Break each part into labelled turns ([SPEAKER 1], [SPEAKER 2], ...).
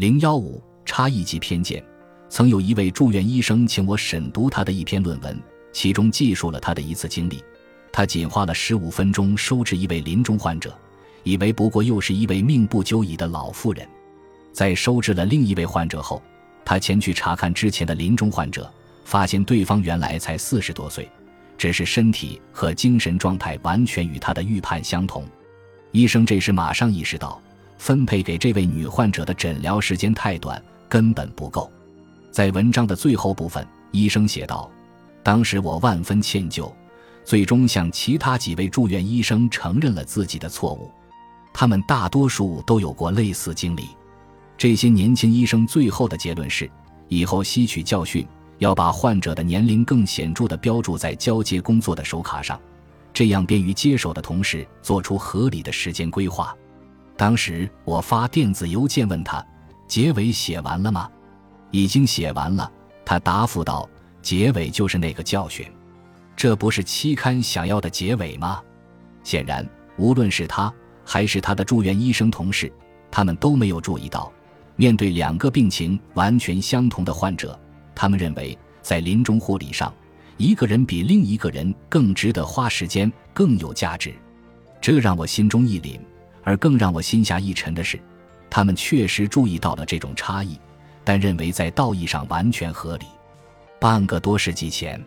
[SPEAKER 1] 零幺五差异及偏见。曾有一位住院医生请我审读他的一篇论文，其中记述了他的一次经历。他仅花了十五分钟收治一位临终患者，以为不过又是一位命不久矣的老妇人。在收治了另一位患者后，他前去查看之前的临终患者，发现对方原来才四十多岁，只是身体和精神状态完全与他的预判相同。医生这时马上意识到，分配给这位女患者的诊疗时间太短，根本不够。在文章的最后部分，医生写道：“当时我万分歉疚，最终向其他几位住院医生承认了自己的错误。他们大多数都有过类似经历。这些年轻医生最后的结论是：以后吸取教训，要把患者的年龄更显著地标注在交接工作的手卡上，这样便于接手的同事做出合理的时间规划。”当时我发电子邮件问他：“结尾写完了吗？”已经写完了，他答复道：“结尾就是那个教训，这不是期刊想要的结尾吗？”显然，无论是他还是他的住院医生同事，他们都没有注意到，面对两个病情完全相同的患者，他们认为在临终护理上，一个人比另一个人更值得花时间，更有价值。这让我心中一凛，而更让我心下一沉的是，他们确实注意到了这种差异。但认为在道义上完全合理。半个多世纪前，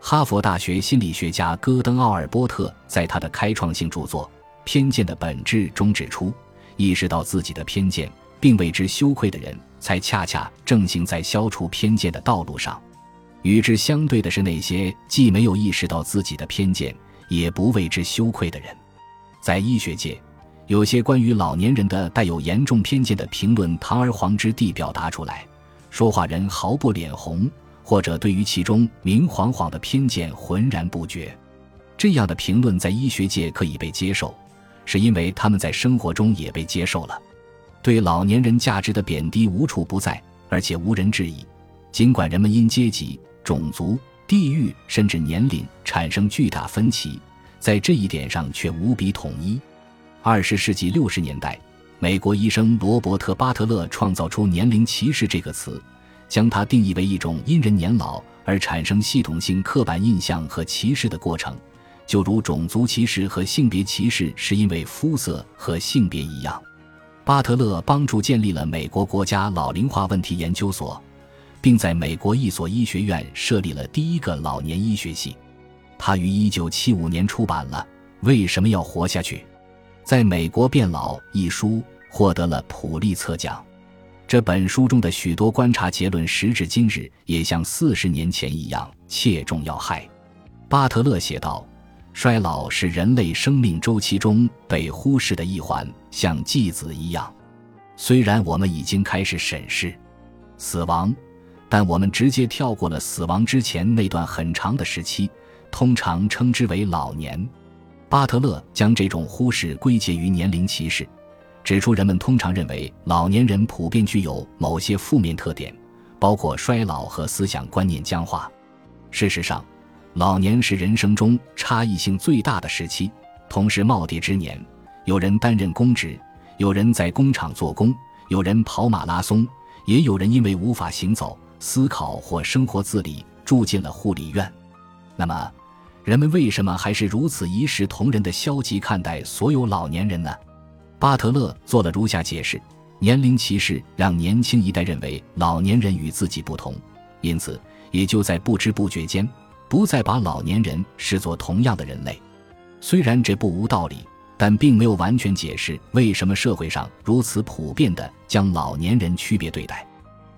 [SPEAKER 1] 哈佛大学心理学家戈登·奥尔波特在他的开创性著作《偏见的本质》中指出，意识到自己的偏见并为之羞愧的人，才恰恰正行在消除偏见的道路上。与之相对的是那些既没有意识到自己的偏见，也不为之羞愧的人。在医学界。有些关于老年人的带有严重偏见的评论堂而皇之地表达出来，说话人毫不脸红，或者对于其中明晃晃的偏见浑然不觉。这样的评论在医学界可以被接受，是因为他们在生活中也被接受了。对老年人价值的贬低无处不在，而且无人质疑。尽管人们因阶级、种族、地域甚至年龄产生巨大分歧，在这一点上却无比统一。二十世纪六十年代，美国医生罗伯特·巴特勒创造出“年龄歧视”这个词，将它定义为一种因人年老而产生系统性刻板印象和歧视的过程，就如种族歧视和性别歧视是因为肤色和性别一样。巴特勒帮助建立了美国国家老龄化问题研究所，并在美国一所医学院设立了第一个老年医学系。他于一九七五年出版了《为什么要活下去》。在美国变老一书获得了普利策奖。这本书中的许多观察结论，时至今日也像四十年前一样切中要害。巴特勒写道：“衰老是人类生命周期中被忽视的一环，像继子一样。虽然我们已经开始审视死亡，但我们直接跳过了死亡之前那段很长的时期，通常称之为老年。”巴特勒将这种忽视归结于年龄歧视，指出人们通常认为老年人普遍具有某些负面特点，包括衰老和思想观念僵化。事实上，老年是人生中差异性最大的时期，同是耄耋之年。有人担任公职，有人在工厂做工，有人跑马拉松，也有人因为无法行走、思考或生活自理，住进了护理院。那么，人们为什么还是如此一视同仁的消极看待所有老年人呢？巴特勒做了如下解释：年龄歧视让年轻一代认为老年人与自己不同，因此也就在不知不觉间不再把老年人视作同样的人类。虽然这不无道理，但并没有完全解释为什么社会上如此普遍地将老年人区别对待。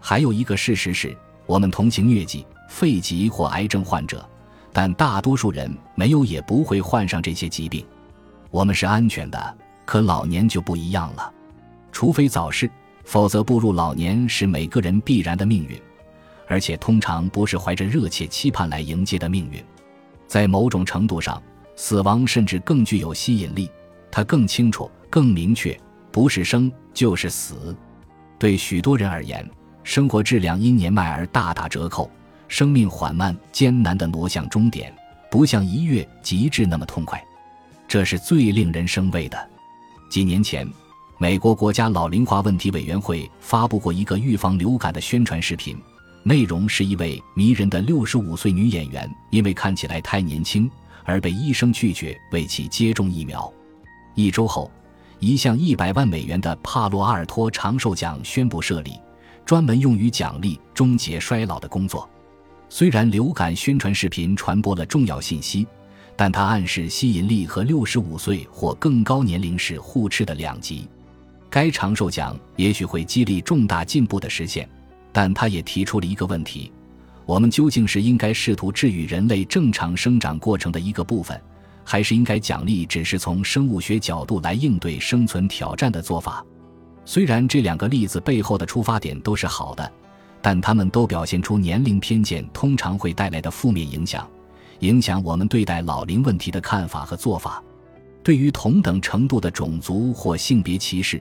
[SPEAKER 1] 还有一个事实是，我们同情疟疾、肺疾或癌症患者。但大多数人没有也不会患上这些疾病，我们是安全的。可老年就不一样了，除非早逝，否则步入老年是每个人必然的命运，而且通常不是怀着热切期盼来迎接的命运。在某种程度上，死亡甚至更具有吸引力，它更清楚、更明确，不是生就是死。对许多人而言，生活质量因年迈而大打折扣。生命缓慢、艰难地挪向终点，不像一跃极致那么痛快，这是最令人生畏的。几年前，美国国家老龄化问题委员会发布过一个预防流感的宣传视频，内容是一位迷人的六十五岁女演员，因为看起来太年轻而被医生拒绝为其接种疫苗。一周后，一项一百万美元的帕洛阿尔托长寿奖宣布设立，专门用于奖励终结衰老的工作。虽然流感宣传视频传播了重要信息，但它暗示吸引力和六十五岁或更高年龄时互斥的两极。该长寿奖也许会激励重大进步的实现，但它也提出了一个问题：我们究竟是应该试图治愈人类正常生长过程的一个部分，还是应该奖励只是从生物学角度来应对生存挑战的做法？虽然这两个例子背后的出发点都是好的。但他们都表现出年龄偏见通常会带来的负面影响，影响我们对待老龄问题的看法和做法。对于同等程度的种族或性别歧视，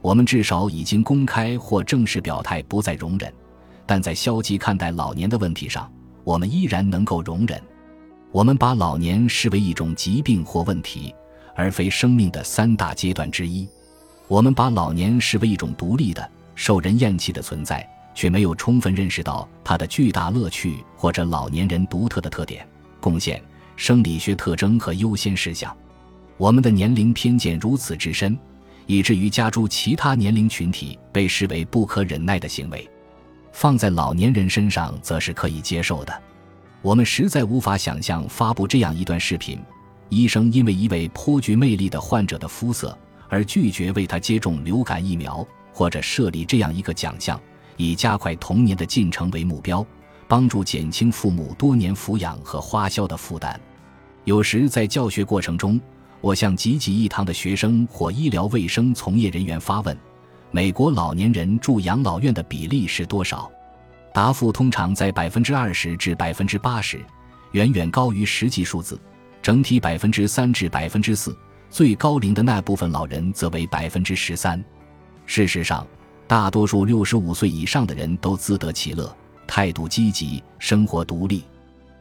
[SPEAKER 1] 我们至少已经公开或正式表态不再容忍。但在消极看待老年的问题上，我们依然能够容忍。我们把老年视为一种疾病或问题，而非生命的三大阶段之一。我们把老年视为一种独立的、受人厌弃的存在。却没有充分认识到它的巨大乐趣或者老年人独特的特点、贡献、生理学特征和优先事项。我们的年龄偏见如此之深，以至于加诸其他年龄群体被视为不可忍耐的行为，放在老年人身上则是可以接受的。我们实在无法想象发布这样一段视频：医生因为一位颇具魅力的患者的肤色而拒绝为他接种流感疫苗，或者设立这样一个奖项。以加快童年的进程为目标，帮助减轻父母多年抚养和花销的负担。有时在教学过程中，我向济济一堂的学生或医疗卫生从业人员发问：美国老年人住养老院的比例是多少？答复通常在百分之二十至百分之八十，远远高于实际数字。整体百分之三至百分之四，最高龄的那部分老人则为百分之十三。事实上。大多数六十五岁以上的人都自得其乐，态度积极，生活独立，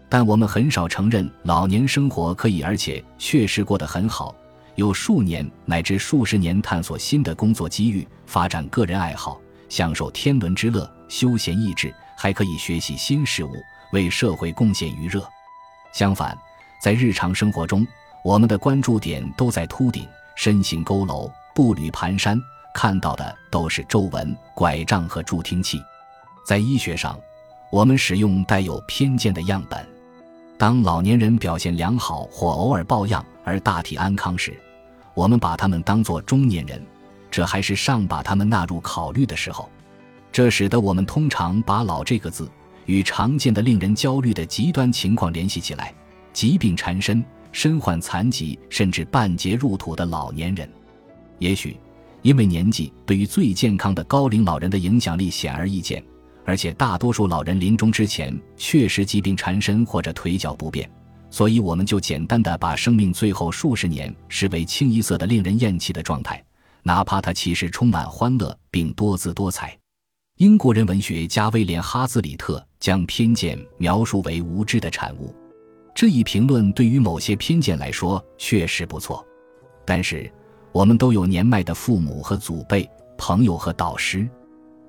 [SPEAKER 1] 但我们很少承认老年生活可以而且确实过得很好，有数年乃至数十年探索新的工作机遇，发展个人爱好，享受天伦之乐，休闲逸致，还可以学习新事物，为社会贡献余热。相反，在日常生活中，我们的关注点都在秃顶、身形佝偻、步履蹒跚。看到的都是皱纹、拐杖和助听器。在医学上，我们使用带有偏见的样本。当老年人表现良好或偶尔抱恙而大体安康时，我们把他们当作中年人，这还是尚把他们纳入考虑的时候。这使得我们通常把“老”这个字与常见的令人焦虑的极端情况联系起来：疾病缠身、身患残疾，甚至半截入土的老年人。也许。因为年纪对于最健康的高龄老人的影响力显而易见，而且大多数老人临终之前确实疾病缠身或者腿脚不便，所以我们就简单的把生命最后数十年视为清一色的令人厌弃的状态，哪怕它其实充满欢乐并多姿多彩。英国人文学家威廉哈兹里特将偏见描述为无知的产物，这一评论对于某些偏见来说确实不错，但是。我们都有年迈的父母和祖辈、朋友和导师。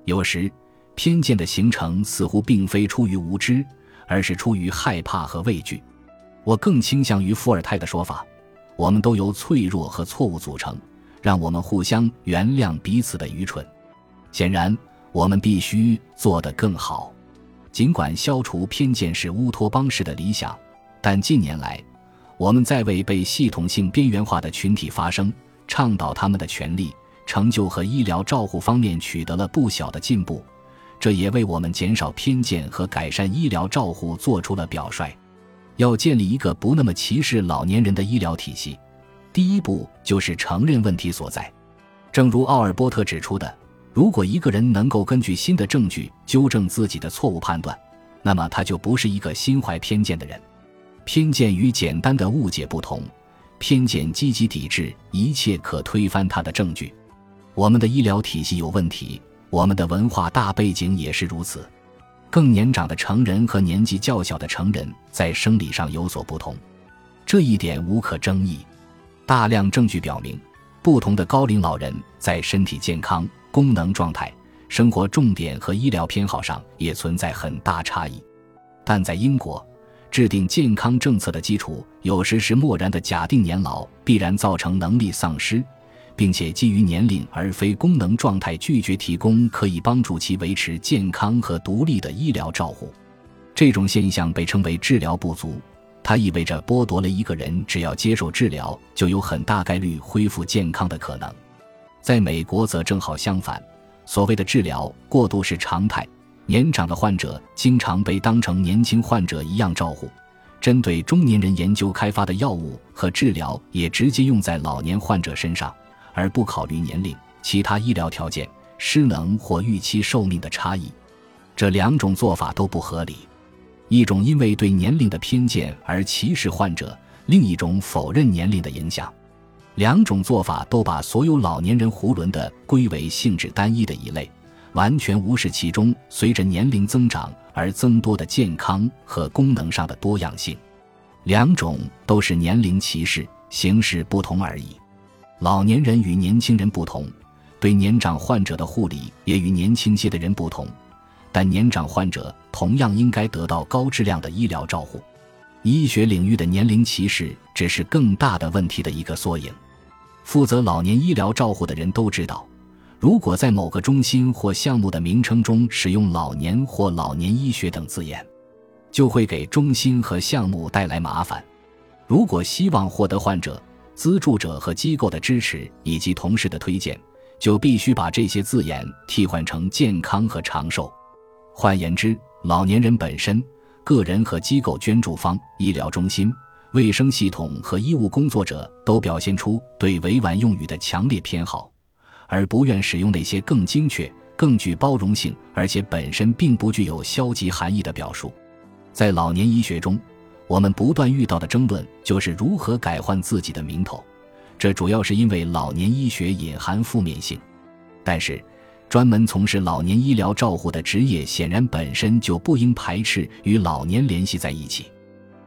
[SPEAKER 1] 有时，偏见的形成似乎并非出于无知，而是出于害怕和畏惧。我更倾向于伏尔泰的说法：我们都由脆弱和错误组成，让我们互相原谅彼此的愚蠢。显然，我们必须做得更好。尽管消除偏见是乌托邦式的理想，但近年来，我们在为被系统性边缘化的群体发声。倡导他们的权利、成就和医疗照护方面取得了不小的进步，这也为我们减少偏见和改善医疗照护做出了表率。要建立一个不那么歧视老年人的医疗体系，第一步就是承认问题所在。正如奥尔波特指出的，如果一个人能够根据新的证据纠正自己的错误判断，那么他就不是一个心怀偏见的人。偏见与简单的误解不同。偏见积极抵制一切可推翻它的证据。我们的医疗体系有问题，我们的文化大背景也是如此。更年长的成人和年纪较小的成人在生理上有所不同，这一点无可争议。大量证据表明，不同的高龄老人在身体健康、功能状态、生活重点和医疗偏好上也存在很大差异。但在英国，制定健康政策的基础有时是漠然的假定年老必然造成能力丧失，并且基于年龄而非功能状态拒绝提供可以帮助其维持健康和独立的医疗照护。这种现象被称为治疗不足。它意味着剥夺了一个人只要接受治疗就有很大概率恢复健康的可能。在美国则正好相反，所谓的治疗过度是常态，年长的患者经常被当成年轻患者一样照顾。针对中年人研究开发的药物和治疗也直接用在老年患者身上，而不考虑年龄、其他医疗条件、失能或预期寿命的差异。这两种做法都不合理。一种因为对年龄的偏见而歧视患者，另一种否认年龄的影响，两种做法都把所有老年人囫囵的归为性质单一的一类，完全无视其中随着年龄增长而增多的健康和功能上的多样性。两种都是年龄歧视，形式不同而已。老年人与年轻人不同，对年长患者的护理也与年轻些的人不同。但年长患者同样应该得到高质量的医疗照护。医学领域的年龄歧视只是更大的问题的一个缩影。负责老年医疗照护的人都知道，如果在某个中心或项目的名称中使用“老年”或“老年医学”等字眼，就会给中心和项目带来麻烦。如果希望获得患者、资助者和机构的支持以及同事的推荐，就必须把这些字眼替换成“健康”和“长寿”。换言之，老年人本身、个人和机构捐助方、医疗中心、卫生系统和医务工作者都表现出对委婉用语的强烈偏好，而不愿使用那些更精确、更具包容性，而且本身并不具有消极含义的表述。在老年医学中，我们不断遇到的争论就是如何改换自己的名头，这主要是因为老年医学隐含负面性，但是。专门从事老年医疗照护的职业，显然本身就不应排斥与老年联系在一起。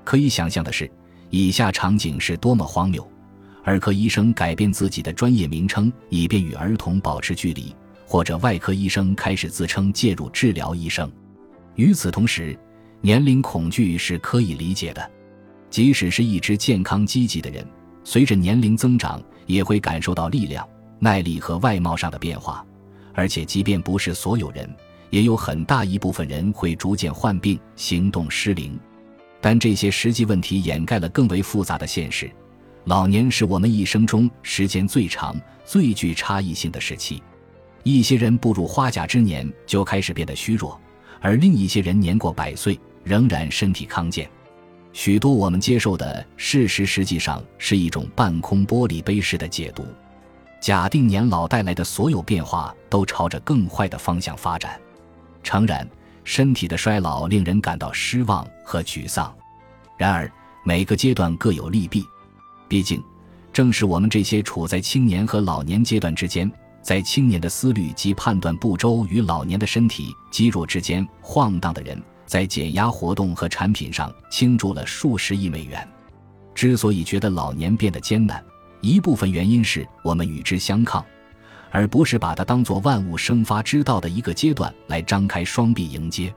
[SPEAKER 1] 可以想象的是，以下场景是多么荒谬：儿科医生改变自己的专业名称，以便与儿童保持距离；或者外科医生开始自称介入治疗医生。与此同时，年龄恐惧是可以理解的。即使是一只健康积极的人，随着年龄增长，也会感受到力量、耐力和外貌上的变化。而且，即便不是所有人，也有很大一部分人会逐渐患病、行动失灵。但这些实际问题掩盖了更为复杂的现实：老年是我们一生中时间最长、最具差异性的时期。一些人步入花甲之年就开始变得虚弱，而另一些人年过百岁仍然身体康健。许多我们接受的事实，实际上是一种半空玻璃杯式的解读。假定年老带来的所有变化都朝着更坏的方向发展。诚然，身体的衰老令人感到失望和沮丧。然而，每个阶段各有利弊。毕竟，正是我们这些处在青年和老年阶段之间，在青年的思虑及判断不周与老年的身体肌肉之间晃荡的人，在减压活动和产品上倾注了数十亿美元。之所以觉得老年变得艰难，一部分原因是我们与之相抗，而不是把它当作万物生发之道的一个阶段来张开双臂迎接。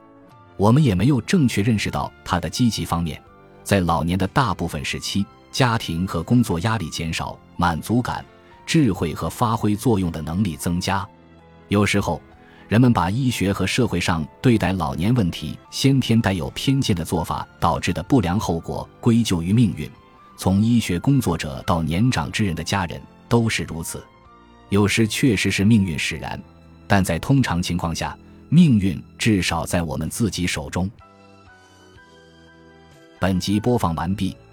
[SPEAKER 1] 我们也没有正确认识到它的积极方面。在老年的大部分时期，家庭和工作压力减少，满足感、智慧和发挥作用的能力增加。有时候，人们把医学和社会上对待老年问题先天带有偏见的做法导致的不良后果归咎于命运。从医学工作者到年长之人的家人都是如此，有时确实是命运使然，但在通常情况下，命运至少在我们自己手中。本集播放完毕，